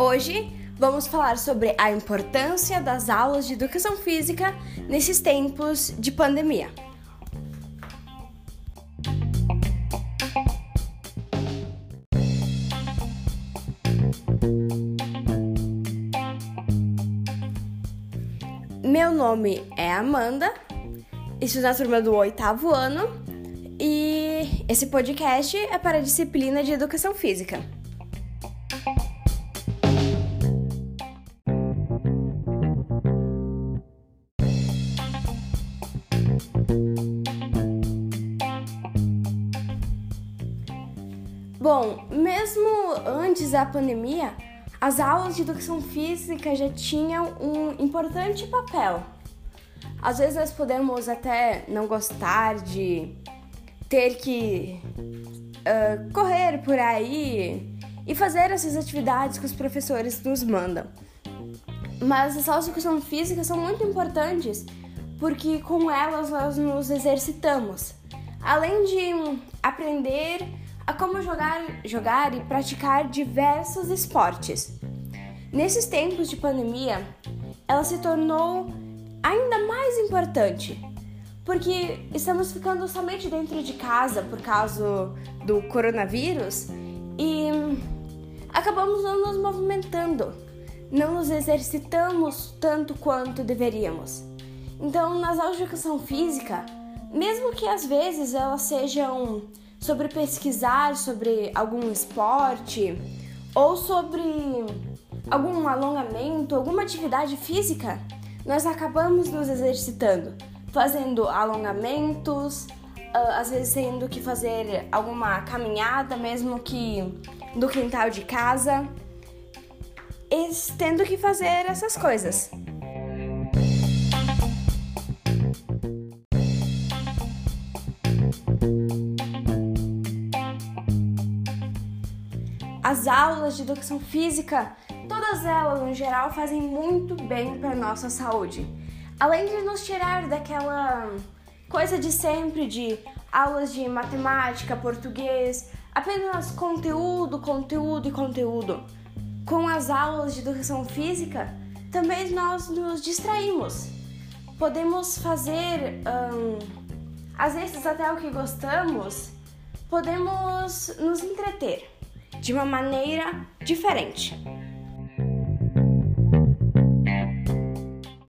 Hoje vamos falar sobre a importância das aulas de educação física nesses tempos de pandemia. Meu nome é Amanda, estudo na turma do oitavo ano e esse podcast é para a disciplina de Educação Física. Bom, mesmo antes da pandemia, as aulas de educação física já tinham um importante papel. Às vezes nós podemos até não gostar de ter que uh, correr por aí e fazer essas atividades que os professores nos mandam. Mas as aulas de educação física são muito importantes porque com elas nós nos exercitamos. Além de aprender a como jogar, jogar e praticar diversos esportes. Nesses tempos de pandemia, ela se tornou ainda mais importante, porque estamos ficando somente dentro de casa por causa do coronavírus e acabamos não nos movimentando, não nos exercitamos tanto quanto deveríamos. Então, nas aulas de educação física, mesmo que às vezes elas sejam sobre pesquisar sobre algum esporte ou sobre algum alongamento, alguma atividade física, nós acabamos nos exercitando, fazendo alongamentos, ah, às vezes tendo que fazer alguma caminhada, mesmo que do quintal de casa, e tendo que fazer essas coisas. As aulas de educação física, todas elas no geral, fazem muito bem para nossa saúde. Além de nos tirar daquela coisa de sempre de aulas de matemática, português, apenas conteúdo, conteúdo e conteúdo. Com as aulas de educação física, também nós nos distraímos. Podemos fazer, hum, às vezes até o que gostamos, podemos nos entreter de uma maneira diferente.